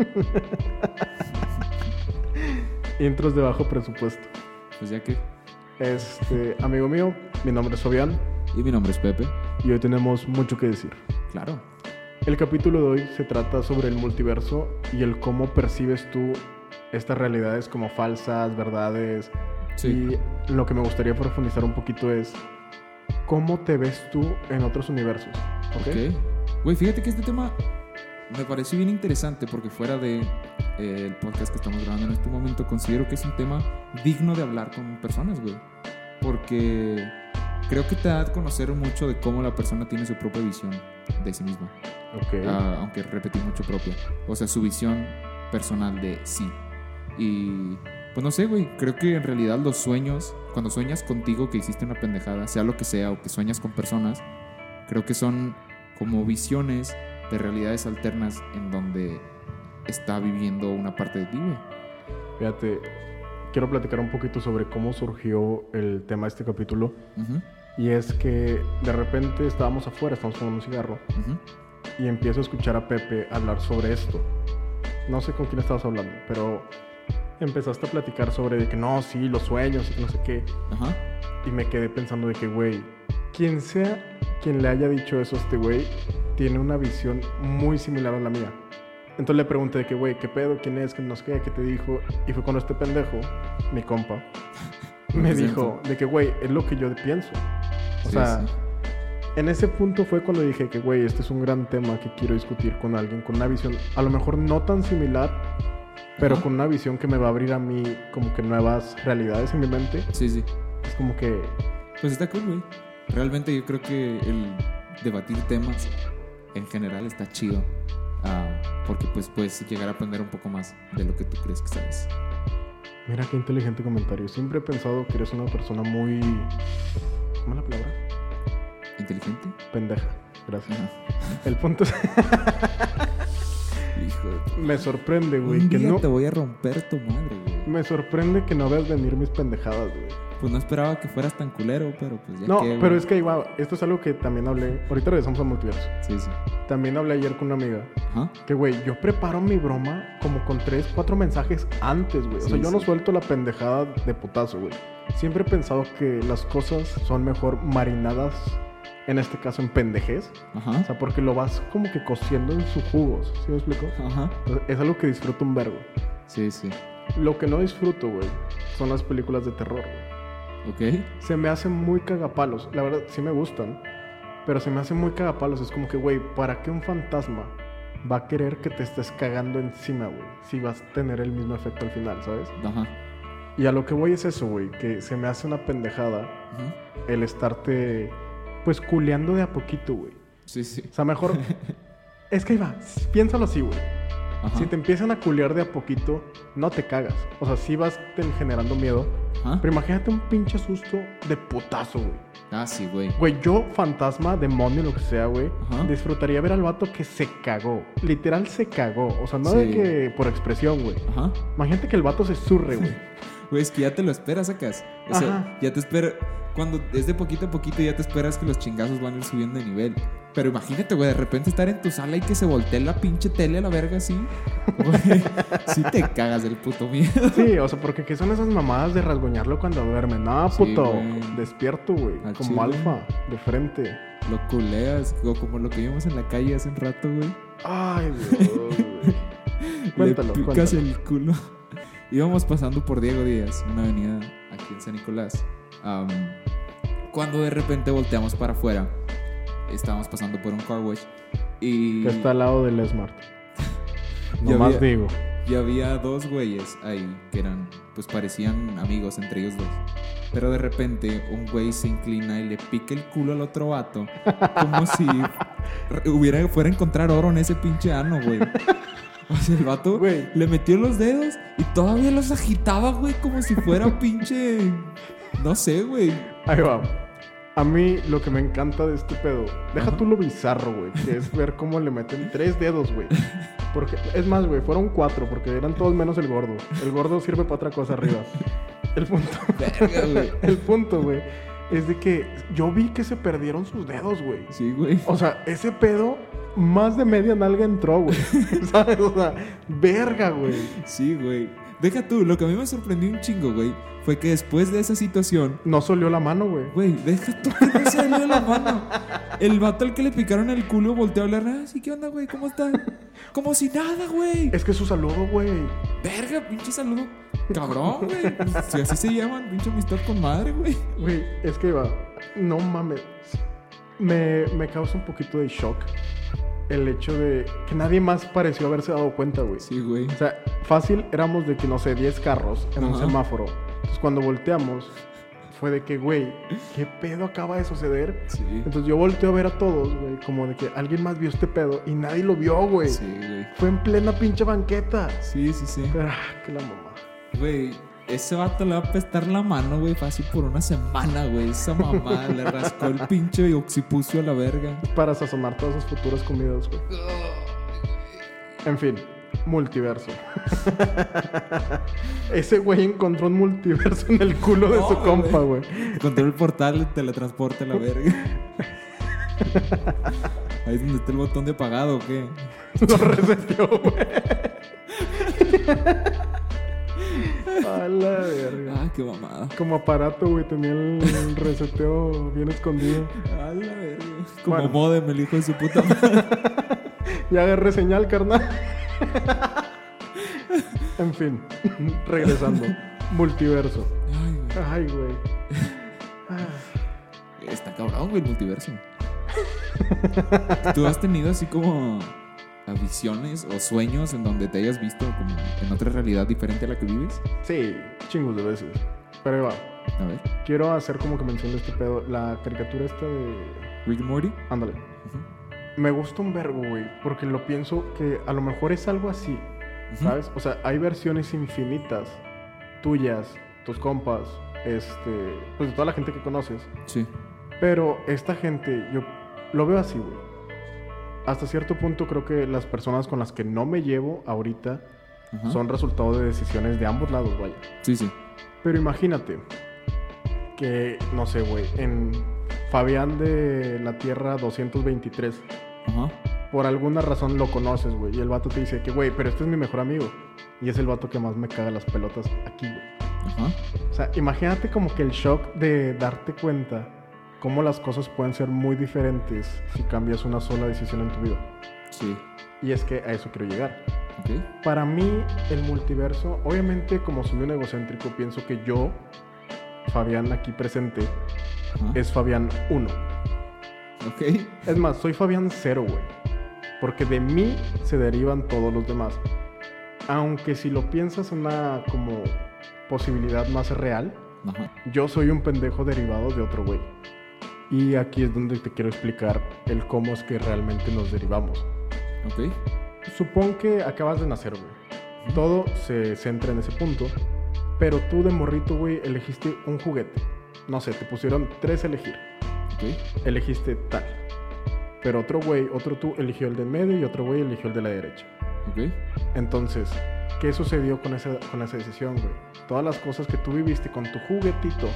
Intros de bajo presupuesto. Pues ya que. Este, amigo mío, mi nombre es Fabián Y mi nombre es Pepe. y hoy tenemos mucho que decir. Claro. El capítulo de hoy se trata sobre el multiverso y el cómo percibes tú estas realidades como falsas, verdades. Sí. Y lo que me gustaría profundizar un poquito es cómo te ves tú en otros universos. ¿Ok? Güey, fíjate que este tema me pareció bien interesante porque fuera de eh, el podcast que estamos grabando en este momento, considero que es un tema digno de hablar con personas, güey. Porque creo que te da a conocer mucho de cómo la persona tiene su propia visión de sí misma. Ok. Ah, aunque repetí mucho propia. O sea, su visión personal de sí. Y pues no sé, güey, creo que en realidad los sueños, cuando sueñas contigo que hiciste una pendejada, sea lo que sea, o que sueñas con personas, creo que son como visiones de realidades alternas en donde está viviendo una parte de ti, güey. Fíjate, quiero platicar un poquito sobre cómo surgió el tema de este capítulo. Y es que de repente estábamos afuera, estábamos fumando un cigarro. ujú. y empiezo a escuchar a Pepe hablar sobre esto. No sé con quién estabas hablando, pero empezaste a platicar sobre de que no, sí, los sueños y no sé qué. Y me quedé pensando de que, güey, quien sea quien le haya dicho eso a este güey, tiene una visión muy similar a la mía. Entonces le pregunté de que, güey, ¿qué pedo? ¿Quién es? ¿Qué no sé qué? ¿Qué te dijo? Y fue cuando este pendejo, mi compa, me dijo de que, güey, es lo que yo pienso. O Sí, sea, sí. en ese punto fue cuando dije que, güey, este es un gran tema que quiero discutir con alguien con una visión, a lo mejor no tan similar, pero Ajá. con una visión que me va a abrir a mí como que nuevas realidades en mi mente. Sí, sí. Es como que, Pues está cool, güey. Realmente yo creo que el debatir temas en general está chido. ah, porque pues puedes llegar a aprender un poco más de lo que tú crees que sabes. mira qué inteligente comentario. Siempre he pensado que eres una persona muy... ¿Cómo es la palabra? ¿Inteligente? Pendeja. Gracias. El punto es... Hijo de me sorprende, güey, Un que día no... te voy a romper tu madre, güey. Me sorprende que no veas venir mis pendejadas, güey. Pues no esperaba que fueras tan culero, pero pues ya No, que, pero es que igual, esto es algo que también hablé. Ahorita regresamos al multiverso. Sí, sí. También hablé ayer con una amiga. Ajá. Que, güey, yo preparo mi broma como con tres, cuatro mensajes antes, güey. O sea, Sí, yo no suelto la pendejada de putazo, güey. Siempre he pensado que las cosas son mejor marinadas, en este caso en pendejez. O Ajá. sea, porque lo vas como que cociendo en sus jugos. ¿Sí me explico? Ajá. Es algo que disfruto un verbo. Sí, sí. Lo que no disfruto, güey, son las películas de terror, güey. Ok. Se me hacen muy cagapalos. La verdad, sí me gustan. Pero se me hacen muy cagapalos. Es como que, güey, ¿para qué un fantasma va a querer que te estés cagando encima, güey? Si vas a tener el mismo efecto al final, ¿sabes? Ajá. Y a lo que voy es eso, güey. Que se me hace una pendejada el estarte, pues, culeando de a poquito, güey. Sí, sí. O sea, mejor... es que ahí va. Piénsalo así, güey. Ajá. Si te empiezan a culear de a poquito, no te cagas. O sea, sí vas generando miedo. Pero imagínate un pinche susto de putazo, güey. Ah, sí, güey. Güey, yo, fantasma, demonio, lo que sea, güey, Ajá. disfrutaría ver al vato que se cagó. Literal se cagó. O sea, no de que por expresión, güey. Ajá. Imagínate que el vato se surre, güey. Güey, es que ya te lo esperas, sacas. O sea, Ajá. ya te espera. Cuando es de poquito a poquito, ya te esperas que los chingazos van a ir subiendo de nivel. Pero imagínate, güey, de repente estar en tu sala y que se voltee la pinche tele a la verga así. Güey, sí te cagas del puto miedo. Sí, o sea, porque ¿qué son esas mamadas de rasguñarlo cuando duerme? No, puto. Despierto, güey. Al Como chile. alfa, de frente. Lo culeas, o como lo que vimos en la calle hace un rato, güey. Ay, Dios, güey. Cuéntalo, Le picas cuéntalo. el culo. Íbamos pasando por Diego Díaz, una avenida aquí en San Nicolás. Am, cuando de repente volteamos para afuera, estábamos pasando por un car wash y, Que está al lado del Smart. No más había- digo. y había dos güeyes ahí que eran, pues parecían amigos entre ellos dos. Pero de repente un güey se inclina y le pica el culo al otro vato, como si hubiera, fuera a encontrar oro en ese pinche ano, güey. O sea, el vato Güey. le metió los dedos y todavía los agitaba, güey, como si fuera pinche. No sé, güey. Ahí va. A mí lo que me encanta de este pedo, deja Ajá. tú lo bizarro, güey, que es ver cómo le meten tres dedos, güey. Porque, es más, güey, fueron cuatro, porque eran todos menos el gordo. El gordo sirve para otra cosa arriba. El punto, Verga, güey. el punto, güey, es de que yo vi que se perdieron sus dedos, güey. Sí, güey. O sea, ese pedo más de media nalga entró, güey. ¿Sabes? O sea, verga, güey. Sí, güey. Deja tú, lo que a mí me sorprendió un chingo, güey, fue que después de esa situación, No solió la mano, güey. güey, deja tú que no salió la mano. El vato al que le picaron el culo volteó a hablar, ah, sí, ¿qué onda, güey? ¿Cómo está? Como si nada, güey. Es que su saludo, güey. Verga, pinche saludo. Cabrón, güey. Si así se llaman, pinche amistad con madre, güey. Güey, es que va. No mames. Me, me causa un poquito de shock el hecho de que nadie más pareció haberse dado cuenta, güey. Sí, güey. O sea, fácil éramos de que, no sé, 10 carros en un semáforo. Entonces, cuando volteamos, fue de que, güey, ¿qué pedo acaba de suceder? Sí. Entonces, yo volteo a ver a todos, güey, como de que alguien más vio este pedo y nadie lo vio, güey. Sí, güey. Fue en plena pinche banqueta. Sí, sí, sí. Ah, que la mamá. Güey, ese vato le va a apestar la mano, güey, fácil por una semana, güey. Esa mamá le rascó el pinche occipucio a la verga. Para sazonar todas sus futuras comidas, güey. En fin, multiverso. Ese güey encontró un multiverso en el culo de su compa, güey. Encontró el portal, el teletransporte a la verga. Ahí es donde está el botón de apagado, ¿o qué? Lo reseteó, güey. A la verga. Ah, qué mamada. Como aparato, güey, tenía el reseteo bien escondido. A la verga. Como Bueno. modem, el hijo de su puta madre. Ya agarré señal, carnal. en fin, regresando. Multiverso. Ay, güey. Ay, güey. Está cabrón, güey, el multiverso. ¿Tú has tenido así como a visiones o sueños en donde te hayas visto como en otra realidad diferente a la que vives? Sí, chingos de veces. Pero ahí va. A ver, Quiero hacer como que mencioné este pedo. La caricatura esta de. Rick Morty. Ándale. Ujú. Me gusta un vergo, güey. Porque lo pienso que a lo mejor es algo así. Ujú. ¿Sabes? O sea, hay versiones infinitas tuyas, tus compas, este. Pues de toda la gente que conoces. Sí. Pero esta gente, yo lo veo así, güey. Hasta cierto punto creo que las personas con las que no me llevo ahorita Ajá. son resultado de decisiones de ambos lados, vaya. Sí, sí. Pero imagínate que, no sé, güey, en Fabián de la Tierra 223, Ajá. por alguna razón lo conoces, güey, y el vato te dice que, güey, pero este es mi mejor amigo. Y es el vato que más me caga las pelotas aquí, güey. Ajá. O sea, imagínate como que el shock de darte cuenta cómo las cosas pueden ser muy diferentes si cambias una sola decisión en tu vida. Sí. Y es que a eso quiero llegar. Para mí, el multiverso, obviamente como soy un egocéntrico, pienso que yo, Fabián aquí presente, Ajá. es Fabián 1. Ok. Es más, soy Fabián 0, güey. Porque de mí se derivan todos los demás. Aunque si lo piensas una como posibilidad más real, Ajá. yo soy un pendejo derivado de otro güey. Y aquí es donde te quiero explicar el cómo es que realmente nos derivamos. Ok. Supón que acabas de nacer, güey. Todo se centra en ese punto. Pero tú de morrito, güey, elegiste un juguete. No sé, te pusieron tres a elegir. Ok. Elegiste tal. Pero otro güey, otro tú eligió el de medio y otro güey eligió el de la derecha. Ok. Entonces, ¿qué sucedió con esa, con esa decisión, güey? Todas las cosas que tú viviste con tu juguetito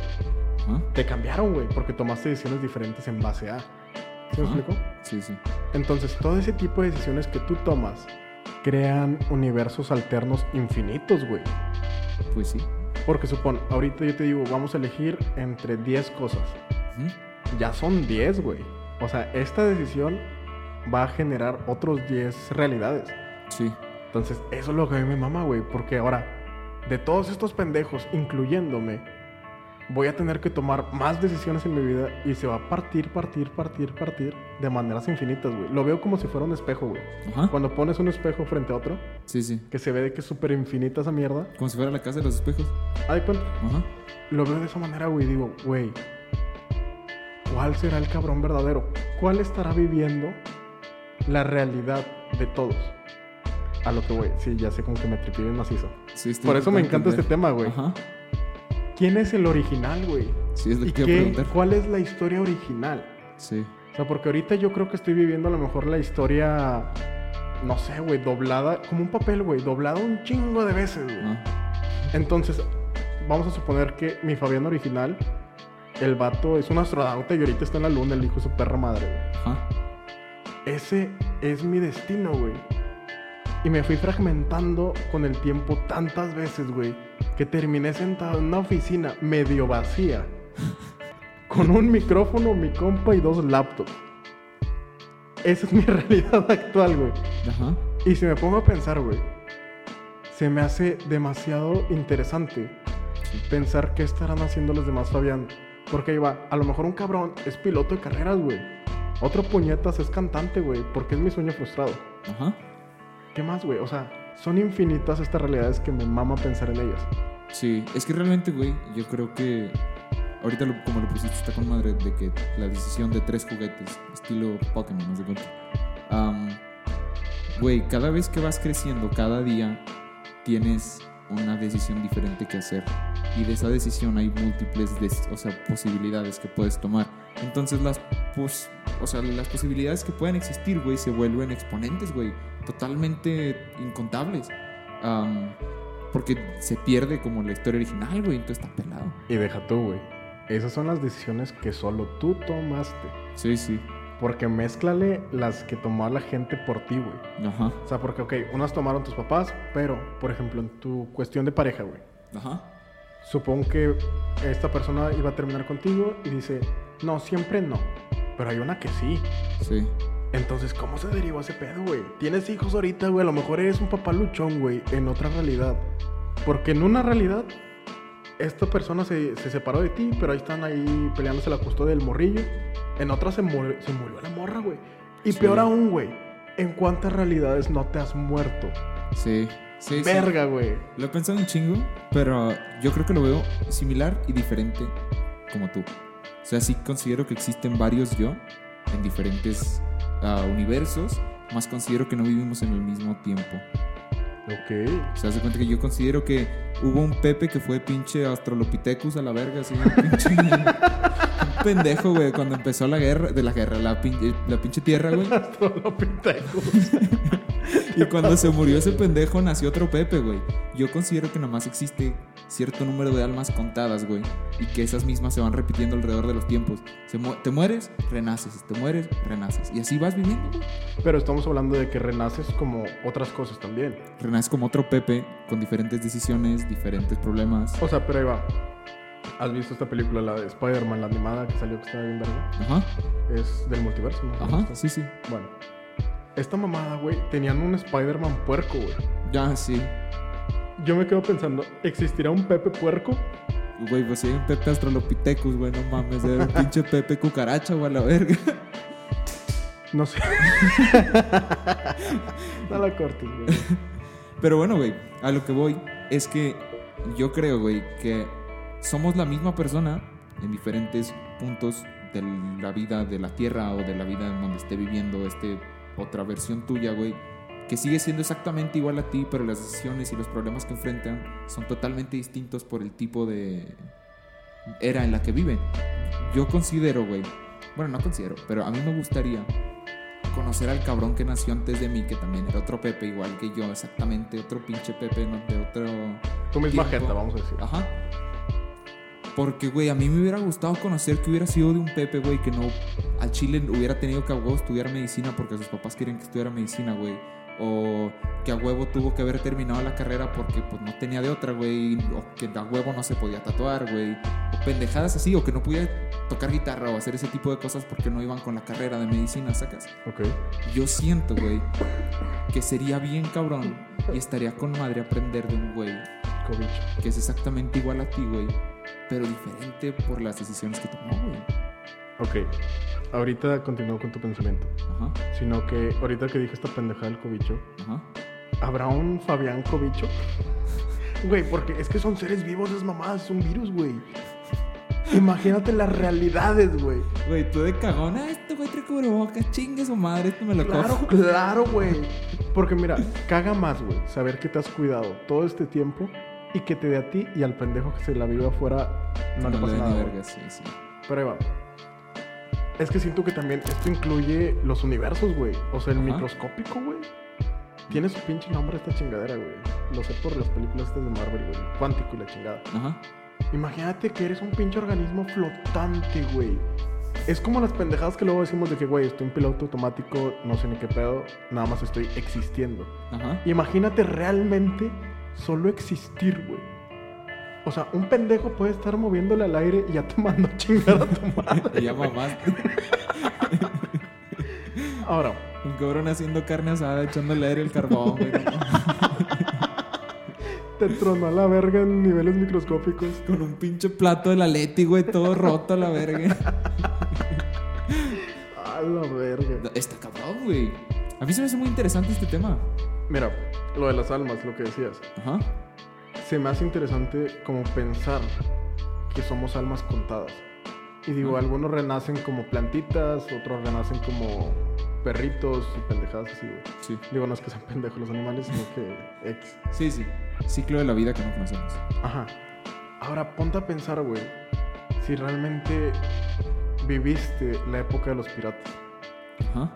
Ajá. te cambiaron, güey, porque tomaste decisiones diferentes en base a. ¿Sí me explico? Sí, sí. Entonces, todo ese tipo de decisiones que tú tomas crean universos alternos infinitos, güey. Pues sí. Porque supón, ahorita yo te digo, vamos a elegir entre 10 cosas. Ya son 10, güey. O sea, esta decisión va a generar otros 10 realidades. Sí. Entonces, eso es lo que a mí me mama, güey. Porque ahora, de todos estos pendejos, incluyéndome, voy a tener que tomar más decisiones en mi vida y se va a partir, partir, partir, partir de maneras infinitas, güey. Lo veo como si fuera un espejo, güey. Ajá. Cuando pones un espejo frente a otro, Sí, sí. que se ve de que es súper infinita esa mierda, Como si fuera la casa de los espejos. ¿hay cuenta? Ajá. Lo veo de esa manera, güey. Digo, güey, ¿cuál será el cabrón verdadero? ¿Cuál estará viviendo la realidad de todos? A lo que, güey, sí, ya sé como que me tripé bien macizo. Sí, Por eso me encanta de este tema, güey. Ajá. ¿Quién es el original, güey? Sí, es lo ¿Y que qué, preguntar. cuál es la historia original? Sí. O sea, porque ahorita yo creo que estoy viviendo a lo mejor la historia, no sé, güey, doblada, como un papel, güey, doblada un chingo de veces, güey. Ah. Entonces, vamos a suponer que mi Fabián original, el vato es un astronauta y ahorita está en la luna, el hijo de su perra madre, güey. Ajá. Ese, es mi destino, güey. Y me fui fragmentando con el tiempo tantas veces, güey, que terminé sentado en una oficina medio vacía, con un micrófono, mi compa y dos laptops. Esa es mi realidad actual, güey. Ajá. Y si me pongo a pensar, güey, se me hace demasiado interesante pensar qué estarán haciendo los demás Fabián. Porque ahí va, a lo mejor un cabrón es piloto de carreras, güey. Otro puñetas es cantante, güey, porque es mi sueño frustrado. Ajá. ¿Qué más, güey? O sea, son infinitas estas realidades que me mama pensar en ellas. Sí, es que realmente, güey, yo creo que ahorita lo- como lo pusiste está con madre de que la decisión de tres juguetes, estilo Pokémon, no sé cuánto. Güey, cada vez que vas creciendo, cada día tienes una decisión diferente que hacer. Y de esa decisión hay múltiples o sea, posibilidades que puedes tomar. Entonces las, pos- o sea, las posibilidades que pueden existir, güey, se vuelven exponentes, güey. Totalmente incontables. Am, porque se pierde como la historia original, güey. Entonces está pelado. Y deja tú, güey. Esas son las decisiones que solo tú tomaste. Sí, sí. Porque mézclale las que tomó la gente por ti, güey. Ajá. O sea, porque, ok, unas tomaron tus papás, pero, por ejemplo, en tu cuestión de pareja, güey. Ajá. Supongo que esta persona iba a terminar contigo y dice, no, siempre no. Pero hay una que sí. Sí. Entonces, ¿cómo se derivó ese pedo, güey? Tienes hijos ahorita, güey. A lo mejor eres un papá luchón, güey, en otra realidad. Porque en una realidad, esta persona se, se separó de ti, pero ahí están ahí peleándose la custodia del morrillo. En otra se, murió- se murió la morra, güey. Y Sí. peor aún, güey. ¿En cuántas realidades no te has muerto? Sí. Sí, sí. Verga, güey. Lo he pensado un chingo, pero yo creo que lo veo similar y diferente como tú. O sea, sí considero que existen varios yo en diferentes ah, universos, más considero que no vivimos en el mismo tiempo. Ok. O sea, se cuenta que yo considero que hubo un Pepe que fue pinche Australopithecus a la verga, así, pinche pendejo, güey, cuando empezó la guerra, de la guerra, la pinche, la pinche tierra, güey. Y cuando se murió ese pendejo nació otro Pepe, güey. Yo considero que nomás existe cierto número de almas contadas, güey. Y que esas mismas se van repitiendo alrededor de los tiempos. Se mu- te mueres, renaces. Te mueres, renaces. Y así vas viviendo, güey. Pero estamos hablando de que renaces como otras cosas también. Renaces como otro Pepe con diferentes decisiones, diferentes problemas. O sea, pero ahí va. ¿Has visto esta película, la de Spider-Man, la animada que salió que estaba bien verga? Ajá, Es del multiverso, ¿no? ajá, sí, sí. Bueno. Esta mamada, güey, tenían un Spider-Man puerco, güey. Ya, sí. Yo me quedo pensando, ¿existirá un Pepe puerco? Güey, pues si hay un Pepe Australopithecus, güey, no mames. Era un pinche Pepe cucaracha, güey, a la verga. No sé. no la cortes, güey. Pero bueno, güey, a lo que voy es que yo creo, güey, que somos la misma persona en diferentes puntos de la vida de la Tierra o de la vida en donde esté viviendo este otra versión tuya, güey, que sigue siendo exactamente igual a ti, pero las decisiones y los problemas que enfrentan son totalmente distintos por el tipo de era en la que viven. Yo considero, güey, bueno, no considero, pero a mí me gustaría conocer al cabrón que nació antes de mí, que también era otro Pepe, igual que yo, exactamente, otro pinche Pepe, no, de otro... Tu misma jeta, vamos a decir. Ajá. Porque, güey, a mí me hubiera gustado conocer que hubiera sido de un Pepe, güey, que no al Chile hubiera tenido que a huevo estudiar medicina porque sus papás querían que estudiara medicina, güey. O que a huevo tuvo que haber terminado la carrera porque pues no tenía de otra, güey. O que a huevo no se podía tatuar, güey. O pendejadas así, o que no podía tocar guitarra o hacer ese tipo de cosas porque no iban con la carrera de medicina, ¿sacas? Ok. Yo siento, güey, que sería bien cabrón y estaría con madre aprender de un güey que es exactamente igual a ti, güey, pero diferente por las decisiones que tomó, güey. Ok. Ahorita continúo con tu pensamiento. Ajá, Sino que ahorita que dije esta pendejada del cobicho, ajá. ¿habrá un Fabián Cobicho? Güey, porque es que son seres vivos, es mamadas, es un virus, güey. Imagínate las realidades, güey. Güey, tú de cagón, ah, este güey trae cubrebocas, chingue su madre, esto me lo Claro, cojo. claro, güey. Porque mira, caga más, güey, saber que te has cuidado todo este tiempo y que te dé a ti y al pendejo que se la vive afuera no, le pasa nada. verga, sí, sí. Pero ahí va. Es que siento que también esto incluye los universos, güey. O sea, el Ajá. microscópico, güey. Tiene su pinche nombre esta chingadera, güey. Lo sé por las películas estas de Marvel, güey. Cuántico y la chingada. Ajá. Imagínate que eres un pinche organismo flotante, güey. Es como las pendejadas que luego decimos de que, güey, estoy en piloto automático, no sé ni qué pedo, nada más estoy existiendo. Ajá. Imagínate realmente solo existir, güey. O sea, un pendejo puede estar moviéndole al aire y ya te mandó a chingar a tu madre. Ya mamaste. Ahora, Un cabrón haciendo carne asada, echándole aire el carbón, güey. te tronó a la verga en niveles microscópicos. Con un pinche plato de la Leti, güey, todo roto a la verga. A la verga. Está cabrón, güey. A mí se me hace muy interesante este tema. Mira, lo de las almas, lo que decías. Ajá. Se me hace interesante como pensar que somos almas contadas. Y digo, algunos renacen como plantitas, otros renacen como perritos y pendejadas así, güey. Sí. Digo, no es que sean pendejos los animales, sino que X. Sí, sí. Ciclo de la vida que no conocemos. Ajá. Ahora ponte a pensar, güey, si realmente viviste la época de los piratas. Ajá.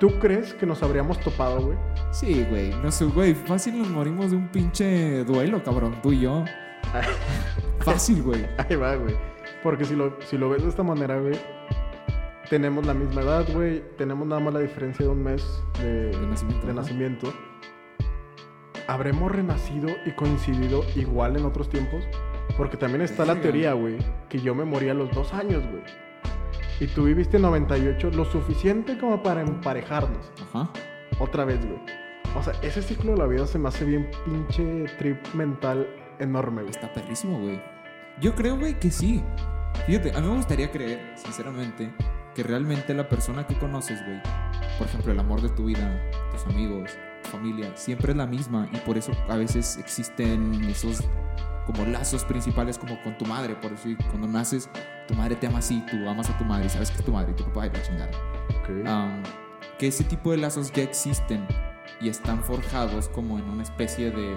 ¿Tú crees que nos habríamos topado, güey? Sí, güey. No sé, güey. Fácil nos morimos de un pinche duelo, cabrón. Tú y yo. Fácil, güey. Ahí va, güey. Porque si lo, si lo ves de esta manera, güey, tenemos la misma edad, güey. Tenemos nada más la diferencia de un mes de, De nacimiento, de nacimiento. ¿Habremos renacido y coincidido igual en otros tiempos? Porque también está la teoría, güey, que yo me morí a los dos años, güey. Y tú viviste 98, lo suficiente como para emparejarnos. Ajá. Otra vez, güey. O sea, ese ciclo de la vida se me hace bien pinche trip mental enorme, güey. Está perrísimo, güey. Yo creo, güey, que sí. Fíjate, a mí me gustaría creer, sinceramente, que realmente la persona que conoces, güey, por ejemplo, el amor de tu vida, tus amigos, tu familia, siempre es la misma y por eso a veces existen esos como lazos principales como con tu madre, por decir, cuando naces, tu madre te ama así, tú amas a tu madre, sabes que es tu madre y tu papá y la chingada. Um, que ese tipo de lazos ya existen y están forjados como en una especie de,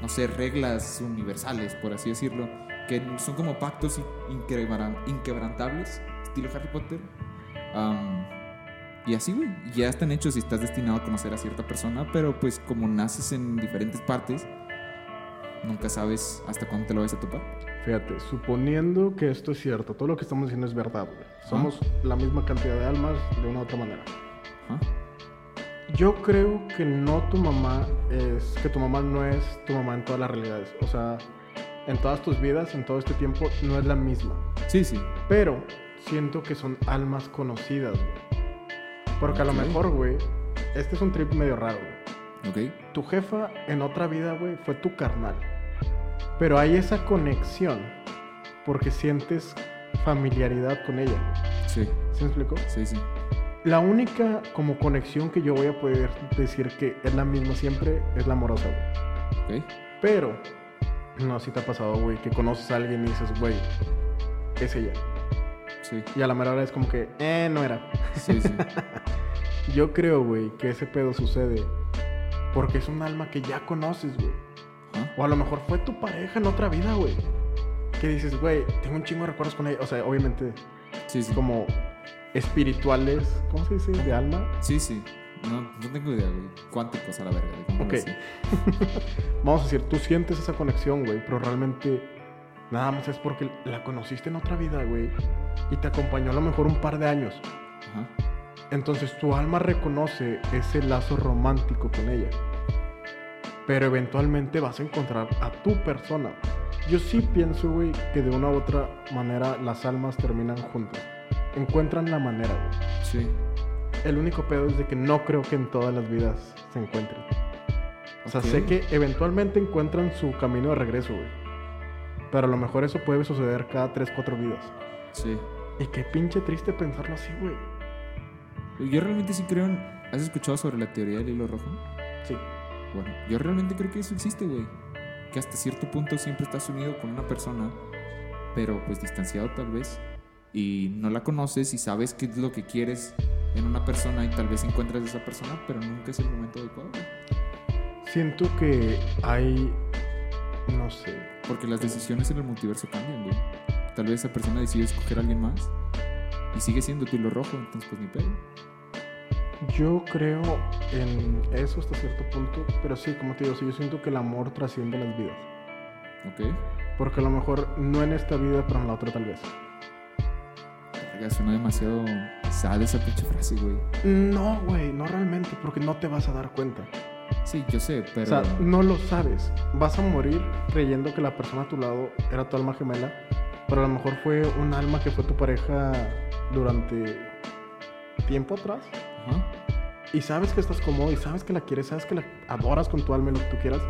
no sé, reglas universales, por así decirlo, que son como pactos in- inquebran- inquebrantables, estilo Harry Potter. Um, y así, güey, ya están hechos y estás destinado a conocer a cierta persona, pero pues como naces en diferentes partes, nunca sabes hasta cuándo te lo vas a topar. Fíjate, suponiendo que esto es cierto, todo lo que estamos diciendo es verdad, güey. Somos la misma cantidad de almas de una u otra manera. Ajá. Yo creo que no tu mamá es, que tu mamá no es tu mamá en todas las realidades. O sea, en todas tus vidas, en todo este tiempo, no es la misma. Sí, sí. Pero siento que son almas conocidas, güey. Porque a lo mejor, güey, este es un trip medio raro, güey. Ok. Tu jefa en otra vida, güey, fue tu carnal. Pero hay esa conexión porque sientes familiaridad con ella. Sí, ¿Sí me explico? sí, sí. La única como conexión que yo voy a poder decir que es la misma siempre es la amorosa, güey. Ok. Pero, no, si te ha pasado, güey, que conoces a alguien y dices, güey, es ella. Sí, Y a la mera hora es como que, eh, no era. sí, sí. Yo creo, güey, que ese pedo sucede porque es un alma que ya conoces, güey. Ajá. O a lo mejor fue tu pareja en otra vida, güey. Que dices, güey, tengo un chingo de recuerdos con ella. O sea, obviamente, Sí, sí. como espirituales, ¿cómo se dice? De alma. Sí, sí. No, no tengo idea, güey. Cuánticos a la verga. Ok. Vamos a decir, tú sientes esa conexión, güey, pero realmente nada más es porque la conociste en otra vida, güey. Y te acompañó a lo mejor un par de años. Ajá. Entonces tu alma reconoce ese lazo romántico con ella. Pero eventualmente vas a encontrar a tu persona. Yo sí pienso, güey, que de una u otra manera las almas terminan juntas. Encuentran la manera, güey. Sí. El único pedo es de que no creo que en todas las vidas se encuentren. O sea, Ok. sé que eventualmente encuentran su camino de regreso, güey. Pero a lo mejor eso puede suceder cada 3, 4 vidas. Sí. Y qué pinche triste pensarlo así, güey. Yo realmente sí creo en... ¿Has escuchado sobre la teoría del hilo rojo? Sí. Bueno, yo realmente creo que eso existe, güey. Que hasta cierto punto siempre estás unido con una persona, pero pues distanciado tal vez. Y no la conoces y sabes qué es lo que quieres en una persona y tal vez encuentras a esa persona, pero nunca es el momento adecuado. Siento que hay. No sé. Porque las decisiones en el multiverso cambian, güey. Tal vez esa persona decide escoger a alguien más y sigue siendo tu hilo rojo, entonces pues ni pedo. Yo creo en eso hasta cierto punto. Pero sí, como te digo, sí, yo siento que el amor trasciende las vidas. ¿Ok? Porque a lo mejor no en esta vida, pero en la otra tal vez. Suena demasiado sad esa pinche frase, güey. No, güey, no realmente, porque no te vas a dar cuenta. Sí, yo sé, pero. O sea, no lo sabes. Vas a morir creyendo que la persona a tu lado era tu alma gemela, pero a lo mejor fue un alma que fue tu pareja durante tiempo atrás. Ajá. Y sabes que estás cómodo y sabes que la quieres, sabes que la adoras con tu alma y lo que tú quieras.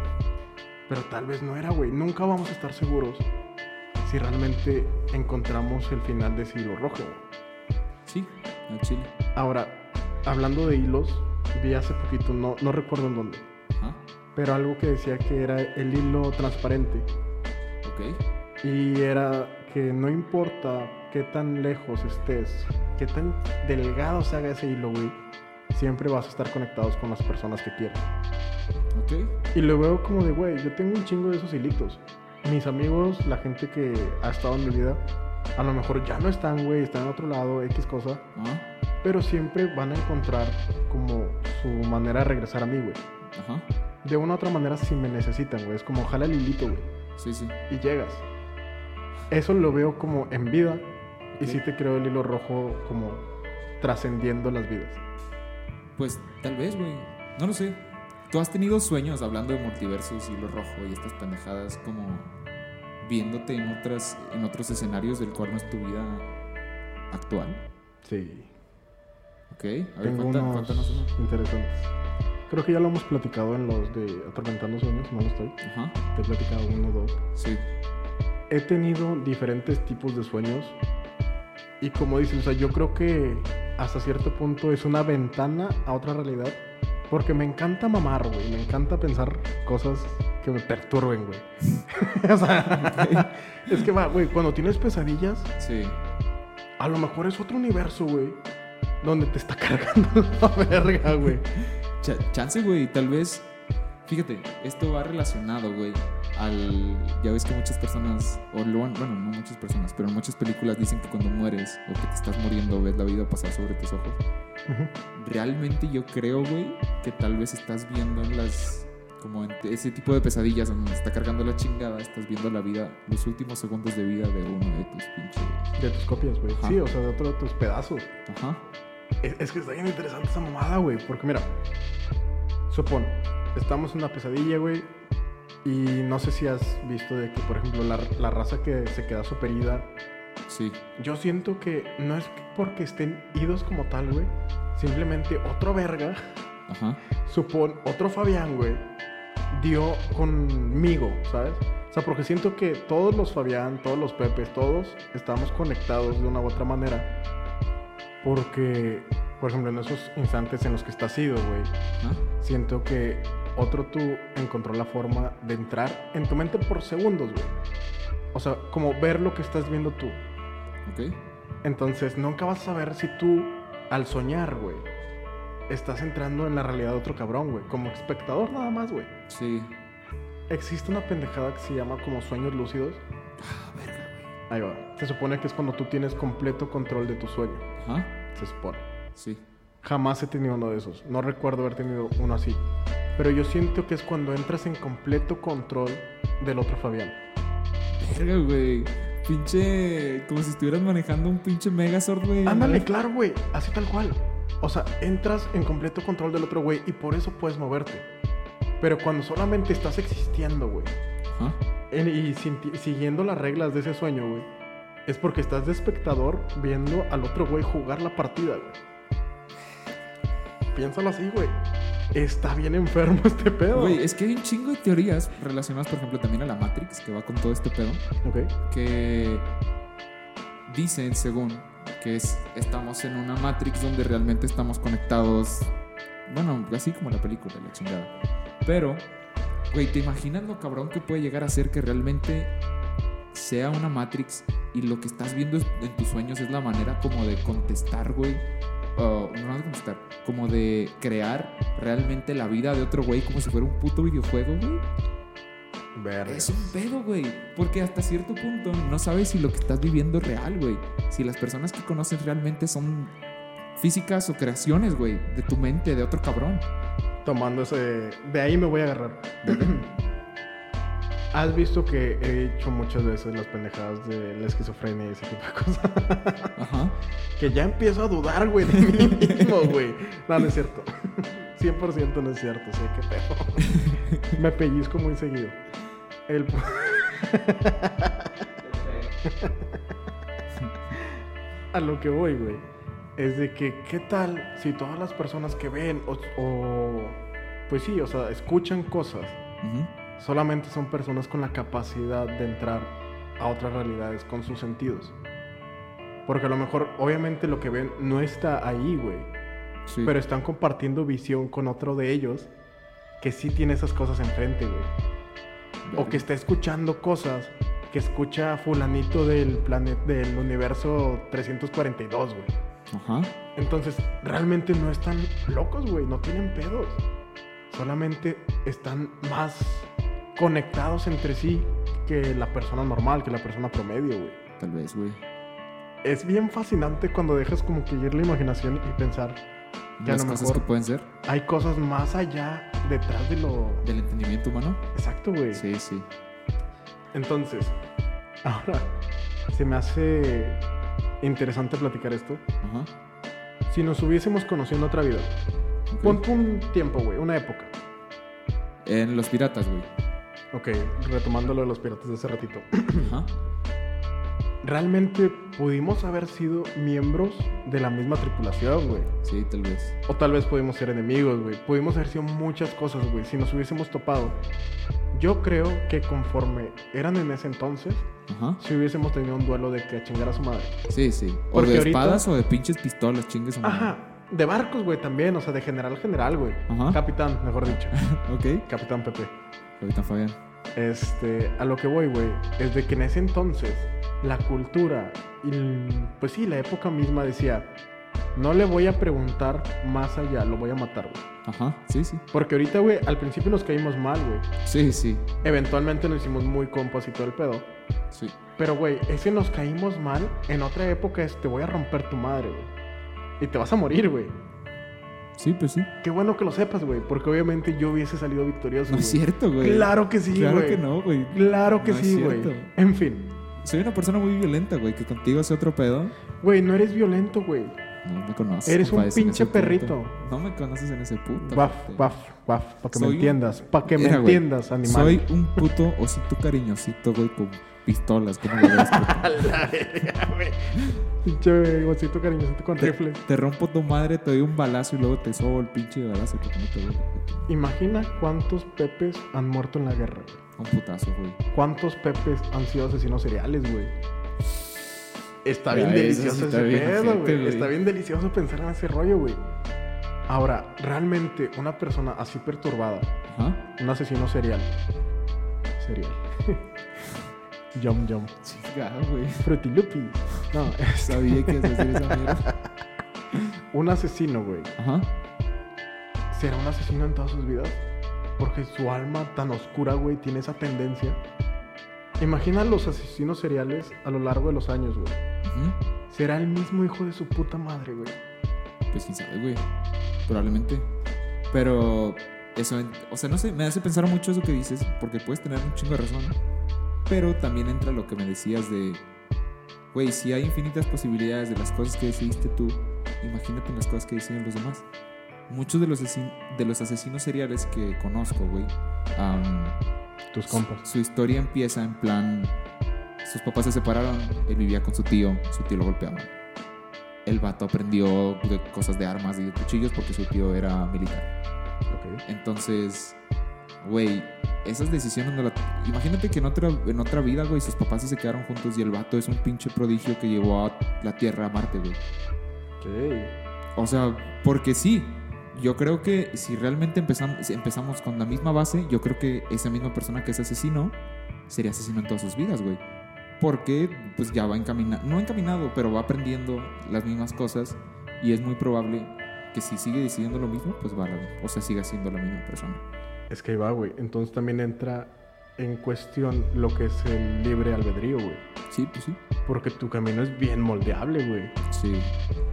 Pero tal vez no era, güey. Nunca vamos a estar seguros si realmente encontramos el final de ese hilo rojo. Sí, al chile. Ahora, hablando de hilos, vi hace poquito, no, no recuerdo en dónde, Ajá. pero algo que decía que era el hilo transparente. Ok. Y era que no importa qué tan lejos estés, qué tan delgado se haga ese hilo, güey, siempre vas a estar conectados con las personas que quieres. Ok. Y lo veo como de, güey, yo tengo un chingo de esos hilitos. Mis amigos, la gente que ha estado en mi vida, a lo mejor ya no están, güey, están en otro lado, X cosa, pero siempre van a encontrar como su manera de regresar a mí, güey. Ajá. De una u otra manera, si me necesitan, güey, es como jala el hilito, güey, Sí, sí. y llegas. Eso lo veo como en vida, y sí te creo el hilo rojo como trascendiendo las vidas. Pues tal vez, güey. No lo sé. ¿Tú has tenido sueños hablando de multiversos, hilo rojo y estas pendejadas como viéndote en otras en otros escenarios del cual no es tu vida actual? Sí. Ok. A ver, Tengo cuenta- unos cuéntanos uno. interesantes. Creo que ya lo hemos platicado en los de Atormentando Sueños, no lo estoy. Ajá. Te he platicado uno o dos. Sí. He tenido diferentes tipos de sueños. Y como dices, o sea, yo creo que hasta cierto punto es una ventana a otra realidad. Porque me encanta mamar, güey. Me encanta pensar cosas que me perturben, güey. o sea, es que va, güey, cuando tienes pesadillas, Sí. a lo mejor es otro universo, güey. Donde te está cargando la verga, güey. Cha- chance, güey, tal vez. Fíjate, esto va relacionado, güey, al. Ya ves que muchas personas, o lo bueno, no muchas personas, pero en muchas películas dicen que cuando mueres o que te estás muriendo ves la vida pasar sobre tus ojos. Ujú. Realmente yo creo, güey, que tal vez estás viendo en las. Como en ese tipo de pesadillas donde está cargando la chingada, estás viendo la vida, los últimos segundos de vida de uno de tus pinches. De tus copias, güey. Sí, o sea, de otro de tus pedazos. Ajá. Es, es que está bien interesante esa mamada, güey. Porque mira, supón, estamos en una pesadilla, güey. Y no sé si has visto de que, por ejemplo, la, la raza que se queda super ida. Sí. Yo siento que no es porque estén idos como tal, güey. Simplemente otro verga, Ajá. supón, otro Fabián, güey, dio conmigo, ¿sabes? O sea, porque siento que todos los Fabián, todos los Pepes, todos estamos conectados de una u otra manera. Porque, por ejemplo, en esos instantes en los que estás ido, güey, Ajá. siento que otro tú encontró la forma de entrar en tu mente por segundos, güey. O sea, como ver lo que estás viendo tú. Ok. Entonces, nunca vas a saber si tú, al soñar, güey, estás entrando en la realidad de otro cabrón, güey. Como espectador nada más, güey. Sí. Existe una pendejada que se llama como sueños lúcidos. Ah, verga, güey. Ahí va. Se supone que es cuando tú tienes completo control de tu sueño. Ajá. Se supone. Sí. Jamás he tenido uno de esos. No recuerdo haber tenido uno así. Pero yo siento que es cuando entras en completo control del otro Fabián. Verga, güey. Pinche. Como si estuvieras manejando un pinche Megazord, güey. Ándale, claro, güey. Así tal cual. O sea, entras en completo control del otro güey y por eso puedes moverte. Pero cuando solamente estás existiendo, güey, y siguiendo las reglas de ese sueño, güey, es porque estás de espectador viendo al otro güey jugar la partida, güey. Piénsalo así, güey. Está bien enfermo este pedo. Güey, es que hay un chingo de teorías relacionadas, por ejemplo, también a la Matrix, que va con todo este pedo. Ok. Que dicen, según, que es, estamos en una Matrix donde realmente estamos conectados. Bueno, así como la película, la chingada. Pero, güey, ¿te imaginas lo cabrón que puede llegar a ser que realmente sea una Matrix y lo que estás viendo en tus sueños es la manera como de contestar, güey? O, no de contestar, como de crear realmente la vida de otro güey como si fuera un puto videojuego, güey. Verga. Es un pedo, güey. Porque hasta cierto punto no sabes si lo que estás viviendo es real, güey. Si las personas que conoces realmente son físicas o creaciones, güey, de tu mente, de otro cabrón. Tomando ese. De ahí me voy a agarrar. Has visto que he hecho muchas veces las pendejadas de la esquizofrenia y ese tipo de cosas. Ajá. que ya empiezo a dudar, güey, de mí mismo, güey. No, no es cierto. 100% no es cierto, sé que pedo. Me pellizco muy seguido. El... a lo que voy, güey, es de que, ¿qué tal si todas las personas que ven o, o, pues sí, o sea, escuchan cosas, Ujú. Solamente son personas con la capacidad de entrar a otras realidades con sus sentidos? Porque a lo mejor, obviamente, lo que ven no está ahí, güey. Sí. Pero están compartiendo visión con otro de ellos que sí tiene esas cosas enfrente, güey. O que está escuchando cosas que escucha fulanito del planeta del universo 342, güey. Ajá. Entonces, realmente no están locos, güey, no tienen pedos. Solamente están más conectados entre sí que la persona normal, que la persona promedio, güey. Tal vez, güey. Es bien fascinante cuando dejas como que ir la imaginación y pensar que a Las lo cosas mejor que pueden ser hay cosas más allá detrás de lo del entendimiento humano. exacto, güey. Sí, sí. Entonces, ahora se me hace interesante platicar esto. Ajá. Si nos hubiésemos conocido en otra vida, ponte un tiempo, güey, una época. En los piratas, güey. Ok, retomando lo de los piratas de hace ratito. Ajá. ¿Realmente pudimos haber sido miembros de la misma tripulación, güey? Sí, tal vez. O tal vez pudimos ser enemigos, güey. Pudimos haber sido muchas cosas, güey, si nos hubiésemos topado. Yo creo que conforme eran en ese entonces, Ajá. si hubiésemos tenido un duelo de que a chingar a su madre. Sí, sí. O Porque de ahorita- espadas o de pinches pistolas, chingues. su madre. Ajá, de barcos, güey, también, o sea, de general a general, güey. Ajá. Capitán, mejor dicho. Ok. Capitán Pepe. Capitán Fabián. Este, a lo que voy, güey, es de que en ese entonces la cultura y pues sí, la época misma decía, no le voy a preguntar más allá, lo voy a matar, güey. Ajá. Sí, sí. Porque ahorita, güey, al principio nos caímos mal, güey. Sí, sí. Eventualmente nos hicimos muy compas y todo el pedo. Sí. Pero, güey, ese nos caímos mal, en otra época es, te voy a romper tu madre, güey. Y te vas a morir, güey. Sí, pues sí. Qué bueno que lo sepas, güey, porque obviamente yo hubiese salido victorioso, No es cierto, güey. Claro que sí, Claro güey. que no, güey. Claro que No sí, güey. En fin. Soy una persona muy violenta, güey. Que contigo hace otro pedo. Güey, no eres violento, güey. No me conoces. Eres un pinche punto. perrito. No me conoces en ese punto. Baf, baf, baf, para que Soy me un- entiendas. Para que me güey, entiendas, animal. Soy un puto osito cariñosito, güey, con pistolas. ¿Cómo lo ves, puto? A la verga, güey. Pinche gocito cariñosito con te, rifle. te rompo tu madre, te doy un balazo y luego te sobo el pinche balazo porque no te duele. Imagina cuántos pepes han muerto en la guerra, güey. Un putazo, güey. ¿Cuántos pepes han sido asesinos seriales, güey? Está bien delicioso está ese bien pedo, güey. güey. Está bien delicioso pensar en ese rollo, güey. Ahora, realmente una persona así perturbada, un asesino serial. Serial. Yum yum. Chingado, güey. Fruity Loopies. No, Sabía que ibas a decir esa mierda. un asesino, güey. Ajá. ¿Será un asesino en todas sus vidas? Porque su alma tan oscura, güey, tiene esa tendencia. Imagina los asesinos seriales a lo largo de los años, güey. Será el mismo hijo de su puta madre, güey. Pues quién sabe, güey. Probablemente. Pero eso, o sea, no sé, me hace pensar mucho eso que dices, porque puedes tener un chingo de razón. Pero también entra lo que me decías de, güey, si hay infinitas posibilidades de las cosas que decidiste tú, imagínate las cosas que deciden los demás. Muchos de los, de los asesinos seriales que conozco, güey, am, Tus su- compas. Su historia empieza en plan, sus papás se separaron, él vivía con su tío, su tío lo golpeaba. El vato aprendió de cosas de armas y de cuchillos porque su tío era militar. Ok. Entonces, güey, esas decisiones no la... Imagínate que en otra, en otra vida, güey, sus papás se quedaron juntos y el vato es un pinche prodigio que llevó a la Tierra a Marte, güey. Ok. O sea, porque sí. Yo creo que si realmente empezamos, empezamos con la misma base, yo creo que esa misma persona que es asesino sería asesino en todas sus vidas, güey. Porque pues ya va encaminado, no encaminado, pero va aprendiendo las mismas cosas y es muy probable que si sigue decidiendo lo mismo, pues va a la, o sea, siga siendo la misma persona. Es que ahí va, güey. Entonces también entra en cuestión lo que es el libre albedrío, güey. Sí, pues sí. Porque tu camino es bien moldeable, güey. Sí.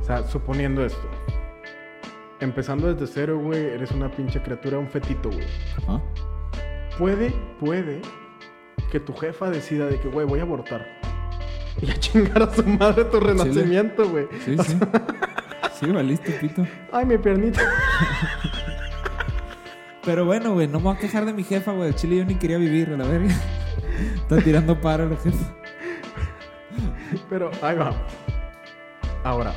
O sea, suponiendo esto. Empezando desde cero, güey, eres una pinche criatura, un fetito, güey. Ajá. Puede, puede que tu jefa decida de que, güey, voy a abortar. Y a chingar a su madre tu renacimiento, güey. Sí, sí. Sí, valiste, pito. Ay, mi piernita. Pero bueno, güey, no me voy a quejar de mi jefa, güey. Chile yo ni quería vivir, a la verga. Está tirando para la jefa. Pero ahí va. Ahora,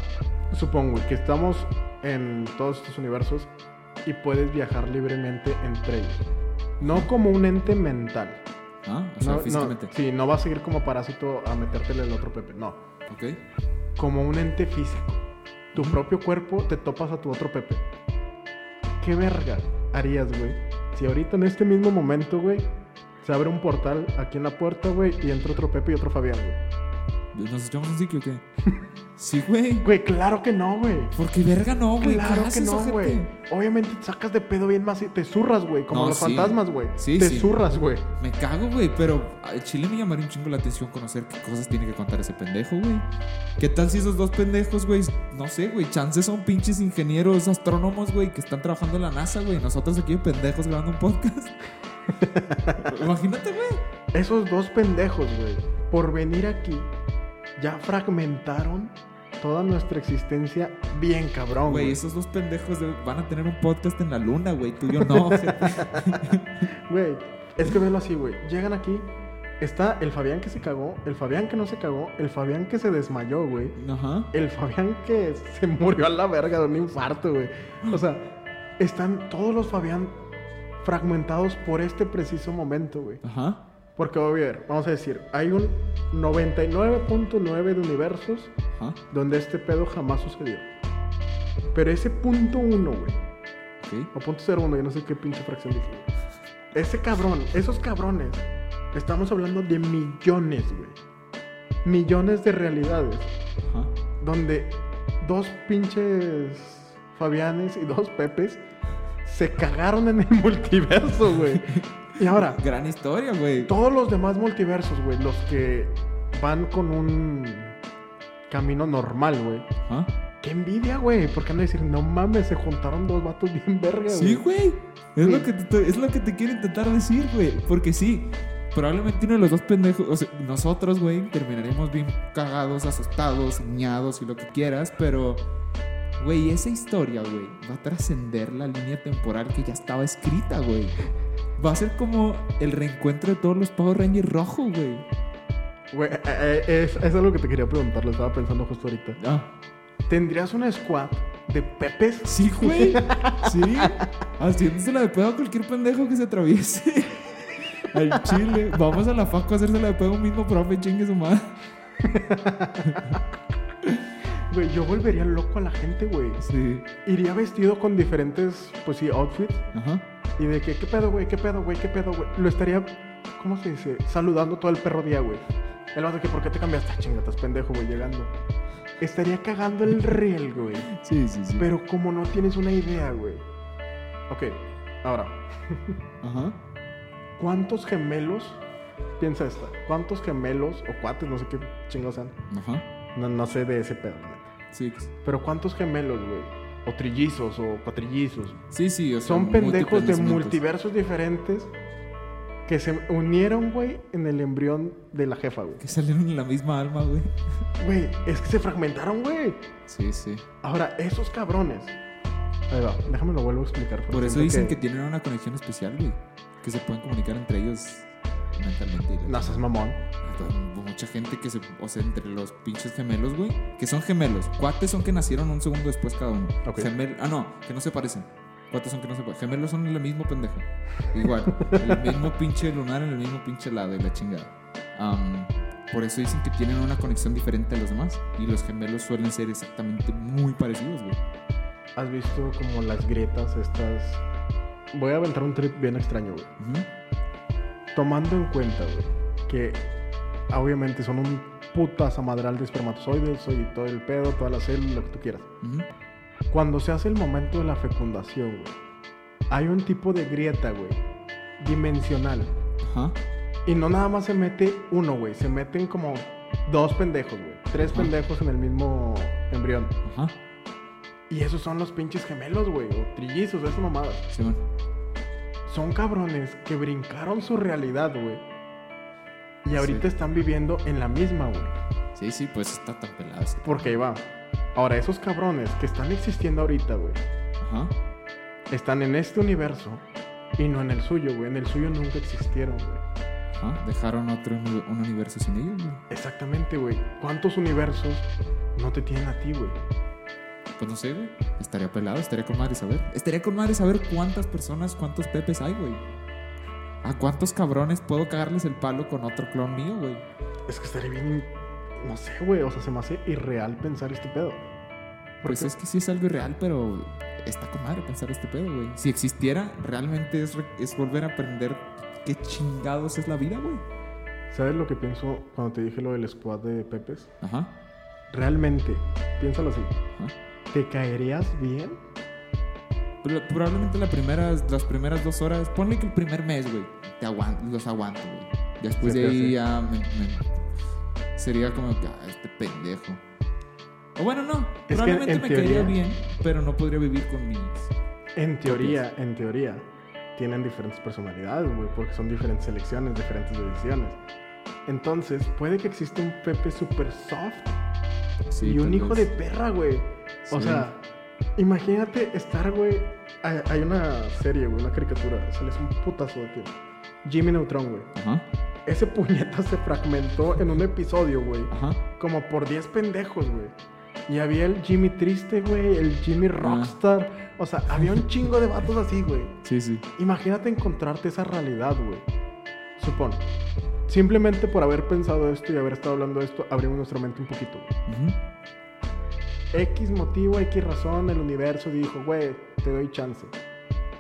supongo que estamos en todos estos universos y puedes viajar libremente entre ellos. No como un ente mental. Ah, o sea, No, no, físicamente. sí, no vas a seguir como parásito a metértele el otro Pepe. No. Ok. Como un ente físico. Tu propio cuerpo te topas a tu otro Pepe. ¿Qué verga harías, güey? Si ahorita en este mismo momento, güey, se abre un portal aquí en la puerta, güey, y entra otro Pepe y otro Fabián, güey. ¿Nos echamos un sitio o qué? Sí, güey. Güey, claro que no, güey. Porque verga no, güey. ¿Qué Claro que no, güey. Obviamente te sacas de pedo bien más y te zurras, güey. Como No, los sí. fantasmas, güey. Sí, te sí. zurras, güey. Me cago, güey, pero al Chile me llamaría un chingo la atención conocer qué cosas tiene que contar ese pendejo, güey. ¿Qué tal si esos dos pendejos, güey? No sé, güey, chances son pinches ingenieros astrónomos, güey, que están trabajando en la NASA, güey. Nosotros aquí de pendejos grabando un podcast. Imagínate, güey. Esos dos pendejos, güey, por venir aquí, ya fragmentaron toda nuestra existencia bien cabrón, Güey, esos dos pendejos de- van a tener un podcast en la luna, güey. Tú y yo no. Güey, es que velo así, güey. Llegan aquí, está el Fabián que se cagó, el Fabián que no se cagó, el Fabián que se desmayó, güey. Ajá. El Fabián que se murió a la verga de un infarto, güey. O sea, están todos los Fabián fragmentados por este preciso momento, güey. Ajá. Porque, a ver, vamos a decir, hay un 99.9 de universos donde este pedo jamás sucedió. Pero ese punto uno, güey, Ok. o punto cero uno, yo no sé qué pinche fracción dije. Ese cabrón, esos cabrones, estamos hablando de millones, güey. Millones de realidades Ajá. donde dos pinches Fabianes y dos Pepes se cagaron en el multiverso, güey. Y ahora, Gran historia, güey. todos los demás multiversos, güey, los que van con un camino normal, güey. Qué envidia, güey. Porque han de decir, no mames, se juntaron dos vatos bien verga, Sí, güey. Es, Sí. lo que te, es lo que te quiero intentar decir, güey. Porque sí, probablemente uno de los dos pendejos, o sea, nosotros, güey, terminaremos bien cagados, asustados, ñados y lo que quieras, pero, güey, esa historia, güey, va a trascender la línea temporal que ya estaba escrita, güey. Va a ser como el reencuentro de todos los Power Rangers rojos, güey. Güey, eh, eh, es, es algo que te quería preguntar, lo estaba pensando justo ahorita. Ah. ¿Tendrías una squad de Pepes? Sí, güey. Sí. Haciéndosela de pedo a cualquier pendejo que se atraviese. Al chile. Vamos a la faco a hacérsela de pedo a un mismo profe, chingue su madre. Güey, yo volvería loco a la gente, güey. Sí. Iría vestido con diferentes, pues sí, outfits. Ajá. Y de que, ¿qué pedo, güey? ¿Qué pedo, güey? ¿Qué pedo, güey? Lo estaría, ¿cómo se dice? Saludando todo el perro día, güey. El vato que, ¿por qué te cambiaste? Ah, chinga, estás pendejo, güey, llegando. Estaría cagando el riel, güey. Sí, sí, sí. Pero como no tienes una idea, güey. Ok, ahora, Ajá. ¿cuántos gemelos? Piensa esta. ¿Cuántos gemelos o cuates, no sé qué chingados sean? Ajá. No, no sé de ese pedo, neta. Sí. Pero ¿cuántos gemelos, güey? O trillizos o cuatrillizos. Sí, sí. O sea, Son pendejos de multiversos diferentes que se unieron, güey, en el embrión de la jefa, güey. Que salieron en la misma alma, güey. Güey, es que se fragmentaron, güey. Sí, sí. Ahora, esos cabrones. Ahí va, déjame lo vuelvo a explicar. Por eso dicen que tienen una conexión especial, güey. Que se pueden comunicar entre ellos mentalmente. No seas mamón. Mucha gente que se. O sea, entre los pinches gemelos, güey. Que son gemelos. Cuates son que nacieron un segundo después cada uno. Ok. Gemel- ah, no, que no se parecen. Cuates son que no se parecen. Gemelos son el mismo pendejo. Igual. el mismo pinche lunar en el mismo pinche lado y la chingada. Am, por eso dicen que tienen una conexión diferente a los demás. Y los gemelos suelen ser exactamente muy parecidos, güey. ¿Has visto como las grietas estas? Voy a aventar un trip bien extraño, güey. Ujú. Tomando en cuenta, güey, que obviamente son un putas amadral de espermatozoides y todo el pedo, todas las células, lo que tú quieras. Ujú. Cuando se hace el momento de la fecundación, güey, hay un tipo de grieta, güey, dimensional. Ajá. Y no nada más se mete uno, güey, se meten como dos pendejos, güey. Tres pendejos en el mismo embrión. Ajá. Y esos son los pinches gemelos, güey, o trillizos, esas mamadas. Simón. Son cabrones que brincaron su realidad, güey. Y ahorita Sí. están viviendo en la misma, güey. Sí, sí, pues está tan pelado. Porque ahí va. Ahora, esos cabrones que están existiendo ahorita, güey, Ajá. están en este universo y no en el suyo, güey. En el suyo nunca existieron, güey. Ajá. Dejaron otro un universo sin ellos, güey. Exactamente, güey. ¿Cuántos universos no te tienen a ti, güey? Pues no sé, güey. Estaría pelado, estaría con madre saber. Estaría con madre saber cuántas personas, cuántos pepes hay, güey. ¿A cuántos cabrones puedo cagarles el palo con otro clon mío, güey? Es que estaría bien. No sé, güey. O sea, se me hace irreal pensar este pedo. Pues es que sí es algo irreal, pero está con madre pensar este pedo, güey. Si existiera, realmente es, re- es volver a aprender qué chingados es la vida, güey. ¿Sabes lo que pienso cuando te dije lo del squad de Pepes? Ajá. Realmente, piénsalo así. Ajá. ¿Te caerías bien? Probablemente la primera, las primeras dos horas, ponle que el primer mes, güey, te aguan- los aguanto, güey. Después de ahí ya me, me- sería como que, ah, este pendejo. O bueno, no, que probablemente en me teoría- caería bien, pero no podría vivir con mis... En teoría, en teoría, tienen diferentes personalidades, güey, porque son diferentes elecciones, diferentes decisiones. Entonces, puede que exista un Pepe super soft Sí, y un hijo vez. de perra, güey. O Sí. sea, imagínate estar, güey. Hay, hay una serie, güey, una caricatura, se les un putazo de tiempo. Jimmy Neutron, güey. Ajá, Ese puñeta se fragmentó en un episodio, güey. ajá. Como por 10 pendejos, güey. Y había el Jimmy triste, güey, el Jimmy rockstar. O sea, había un chingo de vatos así, güey. Sí, sí. Imagínate encontrarte esa realidad, güey. Supón. Simplemente por haber pensado esto y haber estado hablando de esto, abrimos nuestra mente un poquito, güey. Ujú. X motivo, X razón, el universo dijo, güey, te doy chance.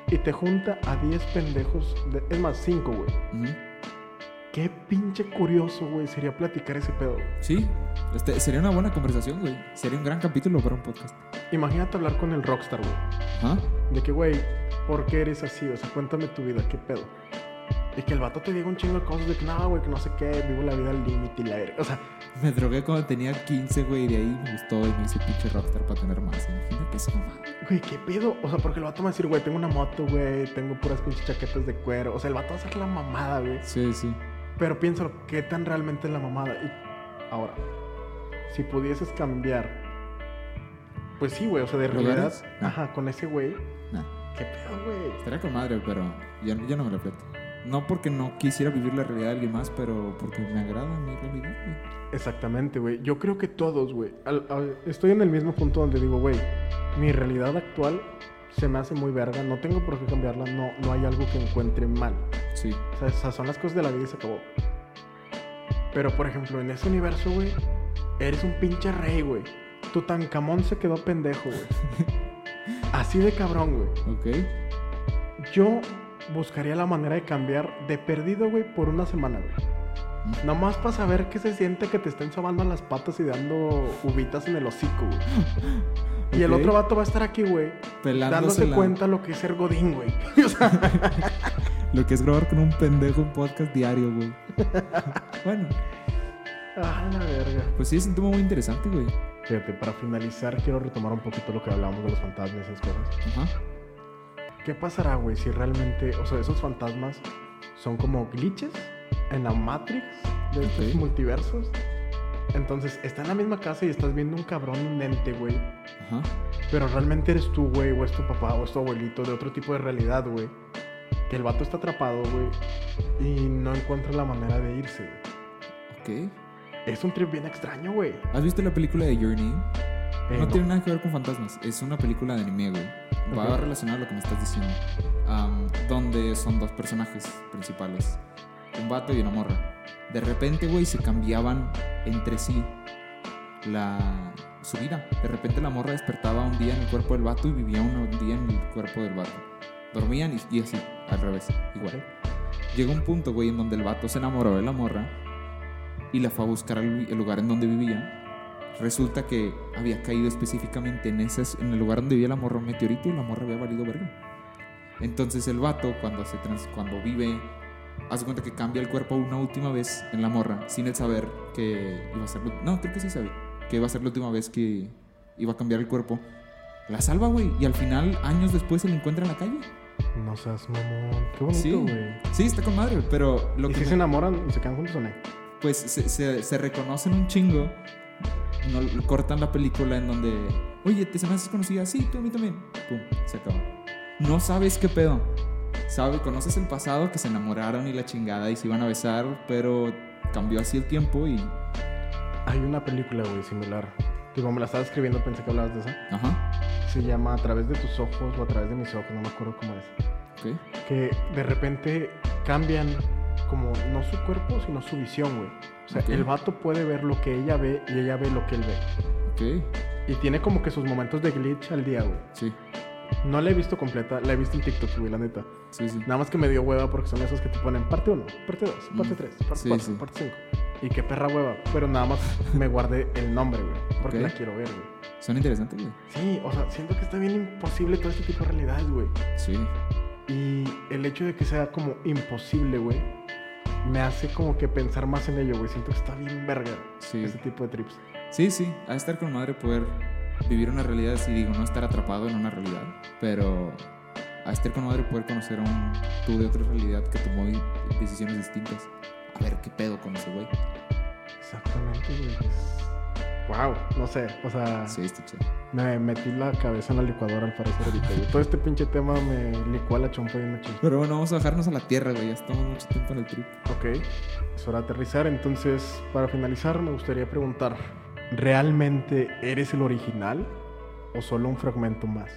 Y te junta a 10 pendejos, de- es más, 5, güey. Qué pinche curioso, güey, sería platicar ese pedo. Sí, este, sería una buena conversación, güey. Sería un gran capítulo para un podcast. Imagínate hablar con el rockstar, güey. De que, güey, ¿por qué eres así? O sea, cuéntame tu vida, ¿qué pedo? Y que el vato te diga un chingo de cosas de que, no, güey, que no sé qué, vivo la vida al límite y la verga. O sea, Me drogué cuando tenía 15, güey, y de ahí me gustó y me hice pinche rockstar para tener más. Imagínate esa mamada. güey, ¿qué pedo? O sea, porque el vato me va a decir, güey, tengo una moto, güey, tengo puras pinches chaquetas de cuero. O sea, el vato va a hacer la mamada, güey. Sí, sí. Pero piénsalo, ¿qué tan realmente es la mamada? Y ahora, si pudieses cambiar, pues sí, güey, o sea, de realidad. No. ajá, con ese güey, Nah. ¿qué pedo, güey? Estaría con madre, pero ya, ya no me lo. No porque no quisiera vivir la realidad de alguien más, pero porque me agrada mi realidad, güey. Exactamente, güey. Yo creo que todos, güey. Estoy en el mismo punto donde digo, güey, mi realidad actual se me hace muy verga. No tengo por qué cambiarla. No, no hay algo que encuentre mal. Sí. O sea, esas son las cosas de la vida y se acabó. Pero, por ejemplo, en ese universo, güey, eres un pinche rey, güey. Tutankamón se quedó pendejo, güey. Así de cabrón, güey. Ok. Yo buscaría la manera de cambiar de perdido, güey, por una semana, güey. Nomás para saber qué se siente que te estén sobando las patas y dando uvitas en el hocico, güey. Y el otro vato va a estar aquí, güey, dándose la- cuenta lo que es ser godín, güey. O sea, Lo que es grabar con un pendejo un podcast diario, güey. bueno, ah, la verga. pues sí, es un tema muy interesante, güey. Fíjate, para finalizar, quiero retomar un poquito lo que hablamos de los fantasmas y esas cosas. Ajá. ¿Qué pasará, güey, si realmente, o sea, esos fantasmas son como glitches en la Matrix de estos multiversos? Entonces, está en la misma casa y estás viendo un cabrón, un ente, güey. Ajá. Pero realmente eres tú, güey, o es tu papá, o es tu abuelito, de otro tipo de realidad, güey. Que el vato está atrapado, güey, y no encuentra la manera de irse, güey. Ok. Es un trip bien extraño, güey. ¿Has visto la película de Your Name? Eh, no, tiene nada que ver con fantasmas. Es una película de anime, güey. Va Ok. relacionado a lo que me estás diciendo. Donde son dos personajes principales. Un vato y una morra. De repente, güey, se cambiaban entre sí la, su vida. De repente la morra despertaba un día en el cuerpo del vato y vivía un día en el cuerpo del vato. Dormían y, y así, al revés, igual. Llegó un punto, güey, en donde el vato se enamoró de la morra y la fue a buscar el lugar en donde vivía. Resulta que había caído específicamente en, ese, en el lugar donde vivía la morra un meteorito y la morra había valido verga. Entonces el vato, cuando, se trans- cuando vive, hace cuenta que cambia el cuerpo una última vez en la morra, sin el saber que iba a ser... No, creo que sí sabe, que iba a ser la última vez que iba a cambiar el cuerpo. La salva, güey. Y al final, años después, se la encuentra en la calle. No seas mamón. Qué Sí. bonito, güey. Sí, está con madre, pero lo ¿Y que si me- se enamoran y se quedan juntos o no? pues se, se- se reconocen un chingo. No, cortan la película en donde, oye, ¿te se me haces conocida? Sí, tú a mí también. Pum, se acaba. No sabes qué pedo. Sabe, conoces el pasado, que se enamoraron y la chingada y se iban a besar, pero cambió así el tiempo y. Hay una película, güey, similar. Digo, me la estaba escribiendo, pensé que hablabas de esa. Ajá, Se llama A través de tus ojos o a través de mis ojos, no me acuerdo cómo es. ok. Que de repente cambian como no su cuerpo, sino su visión, güey. O sea, el vato puede ver lo que ella ve y ella ve lo que él ve. Ok, Y tiene como que sus momentos de glitch al día, güey. sí, No la he visto completa, la he visto en TikTok, güey, la neta. sí, sí. Nada más que me dio hueva porque son esos que te ponen parte 1, parte 2, parte Mm. 3, parte Sí, 4, sí. parte 5. Y qué perra hueva. Pero nada más me guardé el nombre, güey. Porque la quiero ver, güey. Son interesantes, güey. Sí, o sea, siento que está bien imposible todo este tipo de realidades, güey. Sí, Y el hecho de que sea como imposible, güey, me hace como que pensar más en ello, güey. Siento que está bien verga sí. este tipo de trips. Sí, sí, de estar con madre poder vivir una realidad así, digo, no estar atrapado en una realidad, pero de estar con madre poder conocer a un tú de otra realidad que tomó decisiones distintas. A ver qué pedo con ese güey. Exactamente, güey. Wow, no sé, o sea, Sí, está chido. me metí la cabeza en la licuadora al parecer ahorita, güey. Todo este pinche tema me licuó a la chompa bien machín. Pero bueno, vamos a bajarnos a la tierra, güey. Ya estamos mucho tiempo en el trip. Ok, es hora de aterrizar. Entonces, para finalizar, me gustaría preguntar: ¿realmente eres el original o solo un fragmento más?